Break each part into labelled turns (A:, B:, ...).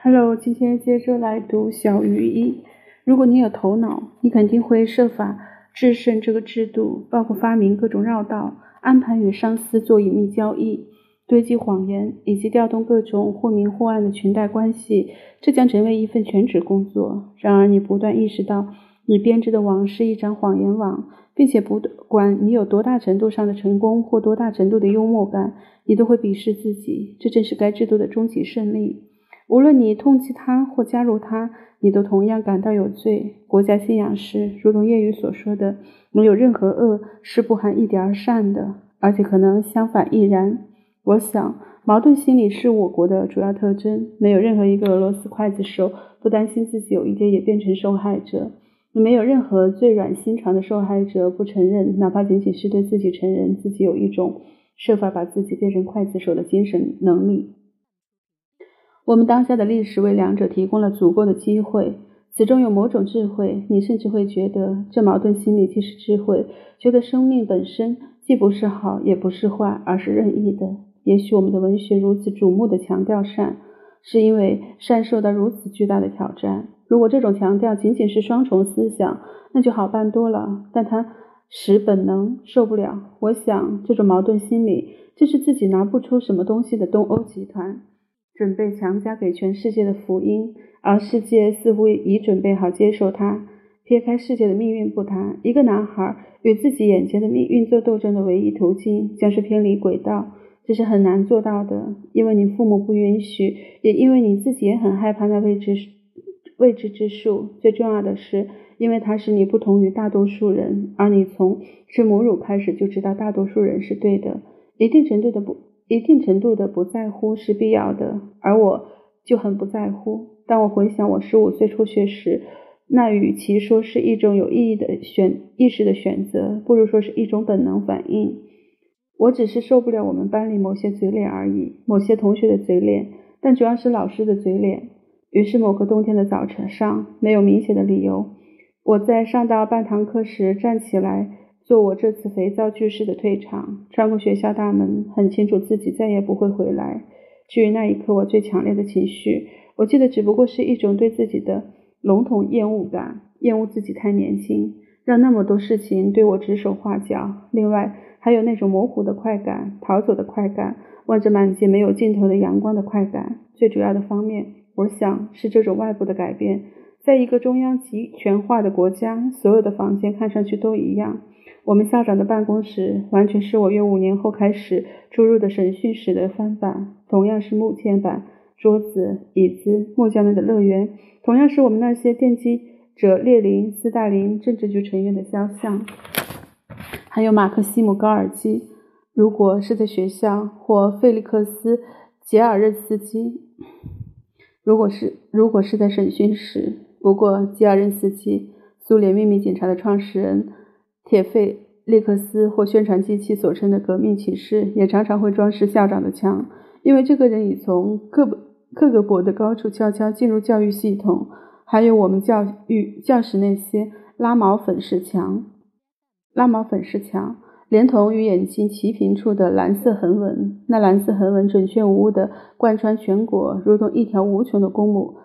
A: Hello，今天接着来读小于一。如果你有头脑，你肯定会设法制胜这个制度，包括发明各种绕道，安排与上司做隐秘交易，堆积谎言，以及调动各种或明或暗的裙带关系。这将成为一份全职工作。然而，你不断意识到，你编织的网是一张谎言网，并且不管你有多大程度上的成功或多大程度的幽默感，你都会鄙视自己。这正是该制度的终极胜利。无论你痛击他或加入他，你都同样感到有罪。国家信仰是，如同谚语所说的，没有任何恶是不含一点善的，而且可能相反亦然。我想，矛盾心理是我国的主要特征。没有任何一个俄罗斯刽子手不担心自己有一天也变成受害者。没有任何最软心肠的受害者不承认，哪怕仅仅是对自己承认自己有一种设法把自己变成刽子手的精神能力。我们当下的历史为两者提供了足够的机会，此中有某种智慧。你甚至会觉得这矛盾心理既是智慧，觉得生命本身既不是好也不是坏，而是任意的。也许我们的文学如此瞩目的强调善，是因为善受到如此巨大的挑战。如果这种强调仅仅是双重思想，那就好办多了。但它使本能受不了。我想，这种矛盾心理正是自己拿不出什么东西的东欧集团。准备强加给全世界的福音，而世界似乎已准备好接受它。撇开世界的命运不谈，一个男孩与自己眼前的命运做斗争的唯一途径，将是偏离轨道。这是很难做到的，因为你父母不允许，也因为你自己也很害怕那未知未知之数。最重要的是，因为它使你不同于大多数人，而你从吃母乳开始就知道大多数人是对的，一定程度的不。一定程度的不在乎是必要的，而我就很不在乎。当我回想我十五岁辍学时，那与其说是一种有意义的选意识的选择，不如说是一种本能反应。我只是受不了我们班里某些嘴脸而已，某些同学的嘴脸，但主要是老师的嘴脸。于是某个冬天的早晨上，没有明显的理由，我在上到半堂课时站起来。做我这次肥皂剧式的退场，穿过学校大门，很清楚自己再也不会回来。至于那一刻我最强烈的情绪，我记得只不过是一种对自己的笼统厌恶感，厌恶自己太年轻，让那么多事情对我指手画脚。另外还有那种模糊的快感，逃走的快感，望着满街没有尽头的阳光的快感。最主要的方面，我想是这种外部的改变。在一个中央集权化的国家，所有的房间看上去都一样。我们校长的办公室完全是我约五年后开始出入的审讯室的翻版，同样是木嵌板、桌子、椅子、木匠们的乐园，同样是我们那些奠基者列宁、斯大林、政治局成员的肖像，还有马克西姆·高尔基。如果是在学校，或费利克斯·杰尔任斯基；如果是如果是在审讯室，不过吉尔任斯基，苏联秘密警察的创始人。铁费列克斯或宣传机器所称的革命骑士，也常常会装饰校长的墙，因为这个人已从各各个国的高处悄悄进入教育系统。还有我们教育教室那些拉毛粉饰墙，拉毛粉饰墙，连同与眼睛齐平处的蓝色横纹，那蓝色横纹准确无误地贯穿全国，如同一条无穷的公母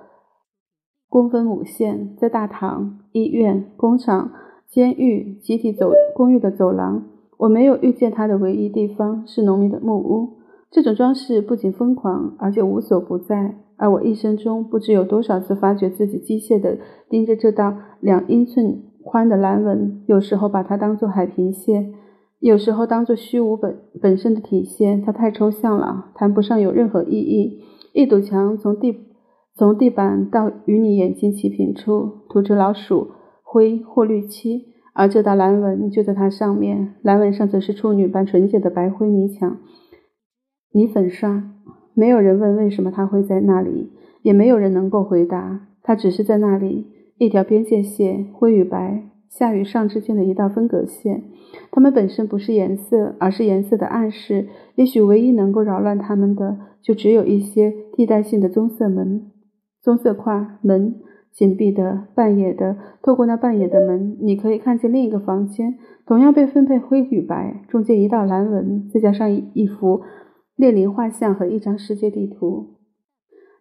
A: 公分母线，在大堂、医院、工厂。监狱、集体走公寓的走廊，我没有遇见它的唯一地方是农民的木屋。这种装饰不仅疯狂，而且无所不在。而我一生中不知有多少次发觉自己机械地盯着这道两英寸宽的蓝纹，有时候把它当作海平线，有时候当作虚无本本身的体现。它太抽象了，谈不上有任何意义。一堵墙从地从地板到与你眼睛齐平处，涂着老鼠。灰或绿漆，而这道蓝纹就在它上面。蓝纹上则是处女般纯洁的白灰泥墙、泥粉刷。没有人问为什么它会在那里，也没有人能够回答。它只是在那里，一条边界线，灰与白、下与上之间的一道分隔线。它们本身不是颜色，而是颜色的暗示。也许唯一能够扰乱它们的，就只有一些替代性的棕色门、棕色跨门。紧闭的、半野的，透过那半野的门，你可以看见另一个房间，同样被分配灰与白，中间一道蓝纹，再加上一一幅列宁画像和一张世界地图。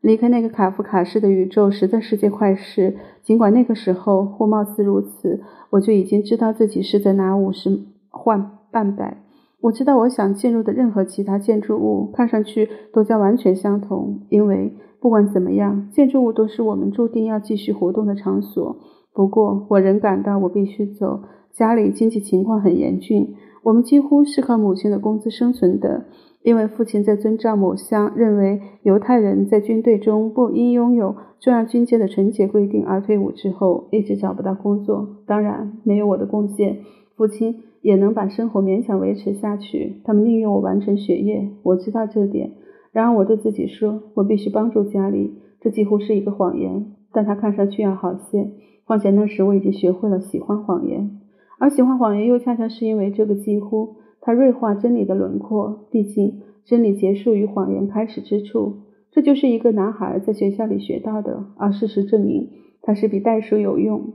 A: 离开那个卡夫卡式的宇宙实在是件坏事。尽管那个时候或貌似如此，我就已经知道自己是在拿五十换半百。我知道我想进入的任何其他建筑物看上去都将完全相同，因为不管怎么样，建筑物都是我们注定要继续活动的场所。不过，我仍感到我必须走。家里经济情况很严峻，我们几乎是靠母亲的工资生存的。因为父亲在遵照某项认为犹太人在军队中不应拥有重要军阶的纯洁规定而退伍之后，一直找不到工作。当然，没有我的贡献，父亲也能把生活勉强维持下去。他们宁愿我完成学业，我知道这点。然而，我对自己说，我必须帮助家里。这几乎是一个谎言，但它看上去要好些。况且那时我已经学会了喜欢谎言，而喜欢谎言又恰恰是因为这个几乎。它锐化真理的轮廓，毕竟真理结束于谎言开始之处。这就是一个男孩在学校里学到的，而事实证明它是比袋鼠有用。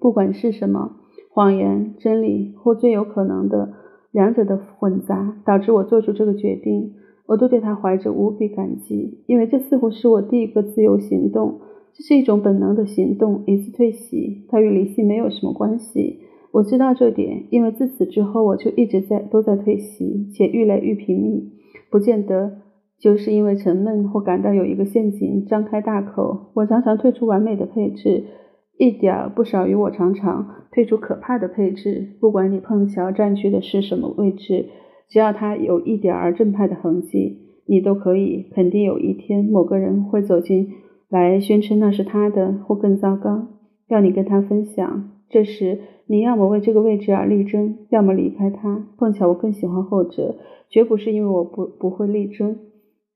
A: 不管是什么，谎言、真理或最有可能的两者的混杂，导致我做出这个决定，我都对他怀着无比感激，因为这似乎是我第一个自由行动。这是一种本能的行动，一次退席，它与理性没有什么关系。我知道这点，因为自此之后我就一直在都在退席，且愈来愈频密。不见得就是因为沉闷或感到有一个陷阱张开大口。我常常退出完美的配置，一点儿不少于我常常退出可怕的配置。不管你碰巧占据的是什么位置，只要它有一点儿正派的痕迹，你都可以肯定有一天某个人会走进来宣称那是他的，或更糟糕，要你跟他分享。这时。你要么为这个位置而力争，要么离开他。碰巧我更喜欢后者，绝不是因为我不不会力争，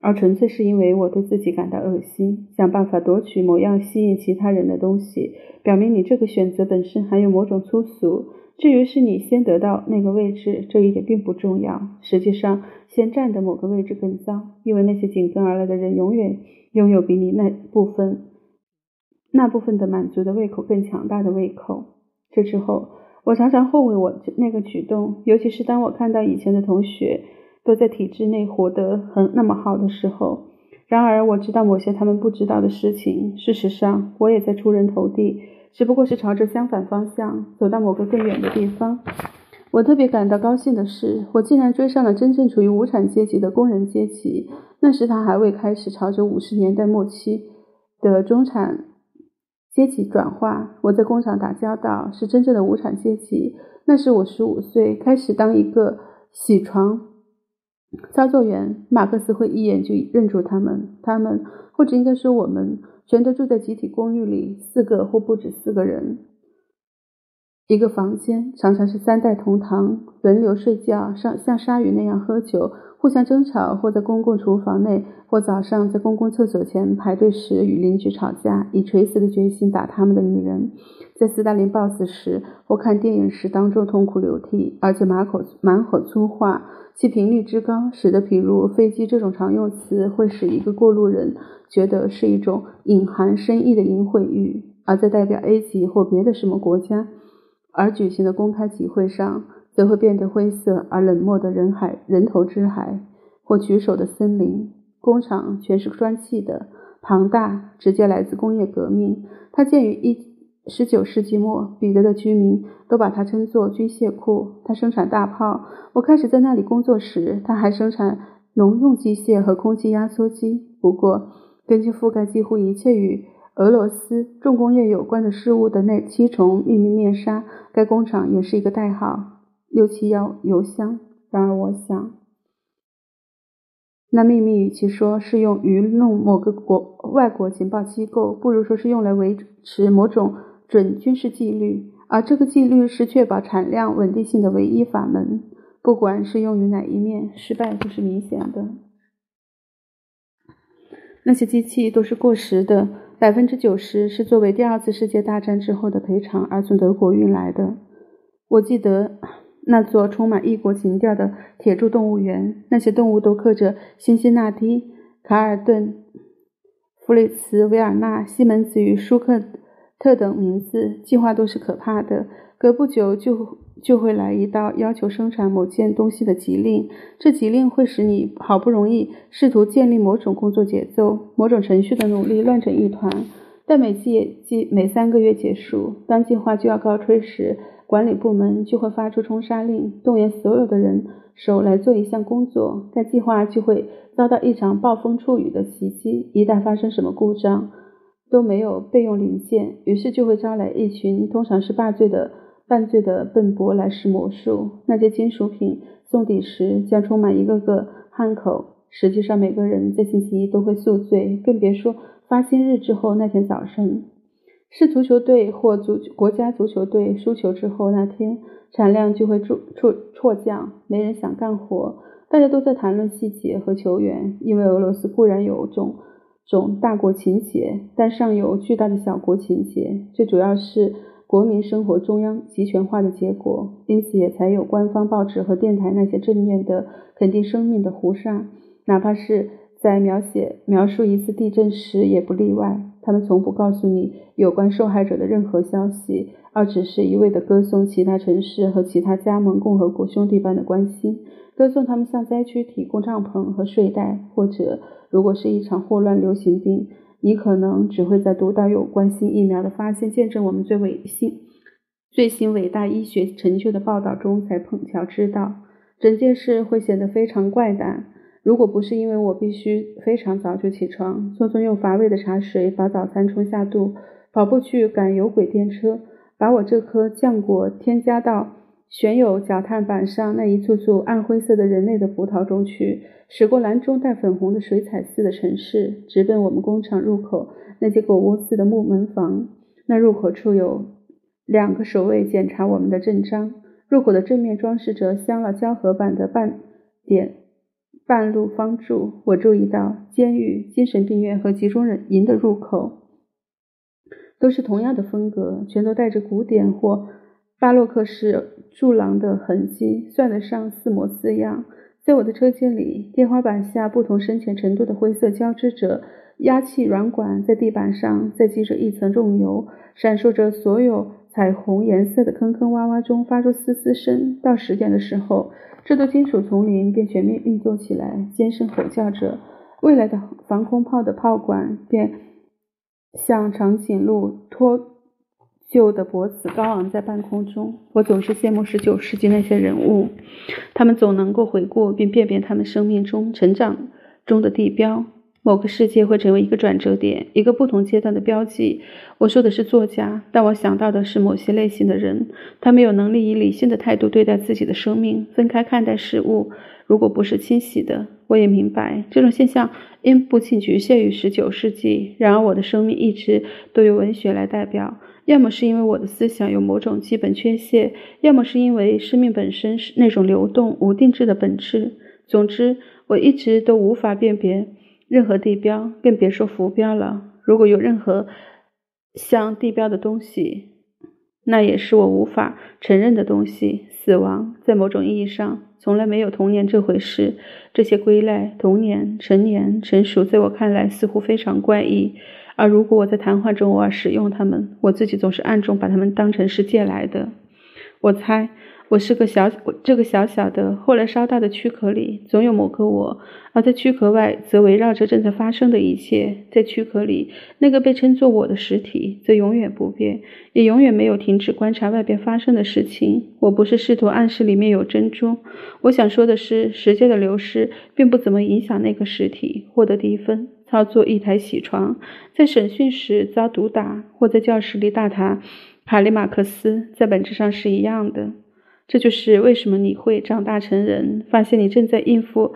A: 而纯粹是因为我对自己感到恶心，想办法夺取某样吸引其他人的东西，表明你这个选择本身含有某种粗俗。至于是你先得到那个位置，这一点并不重要。实际上，先占的某个位置更糟，因为那些紧跟而来的人永远拥有比你那部分那部分的满足的胃口更强大的胃口。这之后，我常常后悔我那个举动，尤其是当我看到以前的同学都在体制内活得很那么好的时候。然而，我知道某些他们不知道的事情。事实上，我也在出人头地，只不过是朝着相反方向走到某个更远的地方。我特别感到高兴的是，我竟然追上了真正处于无产阶级的工人阶级。那时，他还未开始朝着五十年代末期的中产。阶级转化，我在工厂打交道，是真正的无产阶级。那时我十五岁，开始当一个铣床操作员。马克思会一眼就认出他们，他们或者应该说我们，全都住在集体公寓里，四个或不止四个人，一个房间，常常是三代同堂，轮流睡觉，像像鲨鱼那样喝酒。互相争吵，或在公共厨房内，或早上在公共厕所前排队时与邻居吵架，以垂死的决心打他们的女人；在斯大林暴死时，或看电影时当众痛哭流涕，而且满口满口粗话，其频率之高，使得譬如飞机这种常用词会使一个过路人觉得是一种隐含深意的淫秽语；而在代表 A 级或别的什么国家而举行的公开集会上。则会变得灰色而冷漠的人海、人头之海，或举手的森林。工厂全是砖砌的，庞大，直接来自工业革命。它建于一十九世纪末，彼得的居民都把它称作军械库。它生产大炮。我开始在那里工作时，它还生产农用机械和空气压缩机。不过，根据覆盖几乎一切与俄罗斯重工业有关的事物的那七重秘密面纱，该工厂也是一个代号。六七幺邮箱。然而，我想，那秘密与其说是用愚弄某个国外国情报机构，不如说是用来维持某种准军事纪律。而这个纪律是确保产量稳定性的唯一法门。不管是用于哪一面，失败都是明显的。那些机器都是过时的，百分之九十是作为第二次世界大战之后的赔偿而从德国运来的。我记得。那座充满异国情调的铁柱动物园，那些动物都刻着辛辛那提、卡尔顿、弗里茨、维尔纳、西门子与舒克特等名字，计划都是可怕的。隔不久就就会来一道要求生产某件东西的急令，这急令会使你好不容易试图建立某种工作节奏、某种程序的努力乱成一团。但每季季每三个月结束，当计划就要告吹时，管理部门就会发出冲杀令，动员所有的人手来做一项工作。该计划就会遭到一场暴风骤雨的袭击。一旦发生什么故障，都没有备用零件，于是就会招来一群通常是半醉的犯罪的笨拙来试魔术。那些金属品送抵时将充满一个个汉口。实际上，每个人在星期一都会宿醉，更别说。发薪日之后那天早晨，是足球队或足国家足球队输球之后那天，产量就会骤骤骤降，没人想干活，大家都在谈论细节和球员。因为俄罗斯固然有种种大国情节，但尚有巨大的小国情节，最主要是国民生活中央集权化的结果，因此也才有官方报纸和电台那些正面的肯定生命的胡哨，哪怕是。在描写描述一次地震时也不例外，他们从不告诉你有关受害者的任何消息，而只是一味地歌颂其他城市和其他加盟共和国兄弟般的关心，歌颂他们向灾区提供帐篷和睡袋，或者如果是一场霍乱流行病，你可能只会在读到有关新疫苗的发现、见证我们最伟新、最新伟大医学成就的报道中才碰巧知道，整件事会显得非常怪诞。如果不是因为我必须非常早就起床，匆匆用乏味的茶水把早餐冲下肚，跑步去赶有轨电车，把我这颗浆果添加到旋有脚踏板上那一簇簇暗灰色的人类的葡萄中去，驶过蓝中带粉红的水彩似的城市，直奔我们工厂入口那间狗窝似的木门房。那入口处有两个守卫检查我们的证章，入口的正面装饰着镶了胶合板的半点。半路方柱，我注意到监狱、精神病院和集中营的入口都是同样的风格，全都带着古典或巴洛克式柱廊的痕迹，算得上似模似样。在我的车间里，天花板下不同深浅程度的灰色交织着，压气软管在地板上再积着一层重油，闪烁着所有彩虹颜色的坑坑洼洼中发出嘶嘶声。到十点的时候。这座金属丛林便全面运作起来，尖声吼叫着，未来的防空炮的炮管便像长颈鹿脱旧的脖子高昂在半空中。我总是羡慕十九世纪那些人物，他们总能够回顾并辨别他们生命中、成长中的地标。某个世界会成为一个转折点，一个不同阶段的标记。我说的是作家，但我想到的是某些类型的人，他们有能力以理性的态度对待自己的生命，分开看待事物。如果不是清晰的，我也明白这种现象因不仅局限于十九世纪。然而，我的生命一直都由文学来代表，要么是因为我的思想有某种基本缺陷，要么是因为生命本身是那种流动无定制的本质。总之，我一直都无法辨别。任何地标，更别说浮标了。如果有任何像地标的东西，那也是我无法承认的东西。死亡，在某种意义上，从来没有童年这回事。这些归类，童年、成年、成熟，在我看来似乎非常怪异。而如果我在谈话中偶尔使用它们，我自己总是暗中把它们当成是借来的。我猜。我是个小，这个小小的，后来稍大的躯壳里，总有某个我；而在躯壳外，则围绕着正在发生的一切。在躯壳里，那个被称作我的实体，则永远不变，也永远没有停止观察外边发生的事情。我不是试图暗示里面有珍珠，我想说的是，时间的流逝并不怎么影响那个实体获得低分，操作一台铣床，在审讯时遭毒打，或在教室里大谈卡利马克思，在本质上是一样的。这就是为什么你会长大成人，发现你正在应付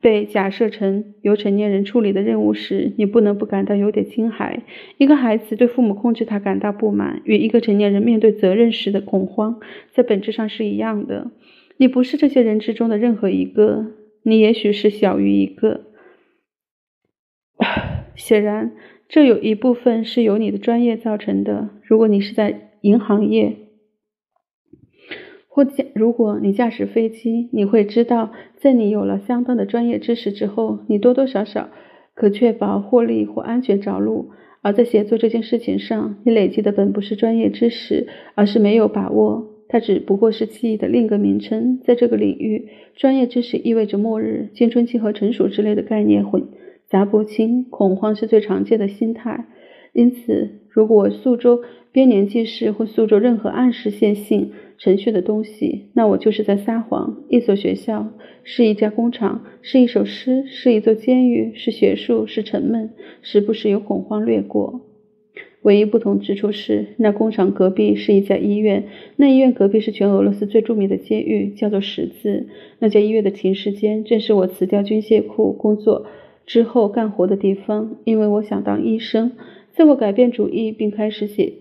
A: 被假设成由成年人处理的任务时，你不能不感到有点惊骇。一个孩子对父母控制他感到不满，与一个成年人面对责任时的恐慌，在本质上是一样的。你不是这些人之中的任何一个，你也许是小于一个。显然，这有一部分是由你的专业造成的。如果你是在银行业，或驾，如果你驾驶飞机，你会知道，在你有了相当的专业知识之后，你多多少少可确保获利或安全着陆；而在协作这件事情上，你累积的本不是专业知识，而是没有把握。它只不过是记忆的另一个名称。在这个领域，专业知识意味着末日、青春期和成熟之类的概念混杂不清，恐慌是最常见的心态。因此，如果我诉诸编年记事或诉诸任何暗示线性程序的东西，那我就是在撒谎。一所学校是一家工厂，是一首诗，是一座监狱，是学术，是沉闷，时不时有恐慌掠过。唯一不同之处是，那工厂隔壁是一家医院，那医院隔壁是全俄罗斯最著名的监狱，叫做十字。那家医院的停尸间正是我辞掉军械库工作之后干活的地方，因为我想当医生。在我改变主意并开始写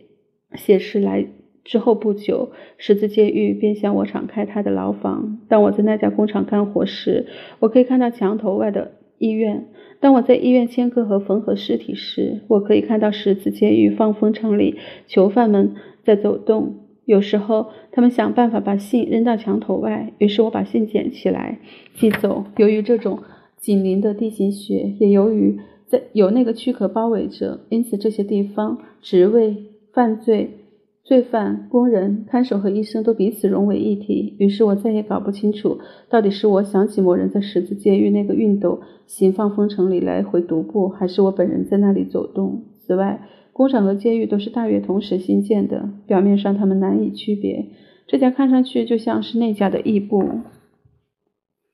A: 写诗来之后不久，十字监狱便向我敞开他的牢房。当我在那家工厂干活时，我可以看到墙头外的医院；当我在医院切割和缝合尸体时，我可以看到十字监狱放风场里囚犯们在走动。有时候，他们想办法把信扔到墙头外，于是我把信捡起来寄走。由于这种紧邻的地形学，也由于。有那个躯壳包围着，因此这些地方、职位、犯罪、罪犯、工人、看守和医生都彼此融为一体。于是我再也搞不清楚，到底是我想起某人在十字监狱那个熨斗形放风城里来回踱步，还是我本人在那里走动。此外，工厂和监狱都是大约同时新建的，表面上他们难以区别。这家看上去就像是那家的异步。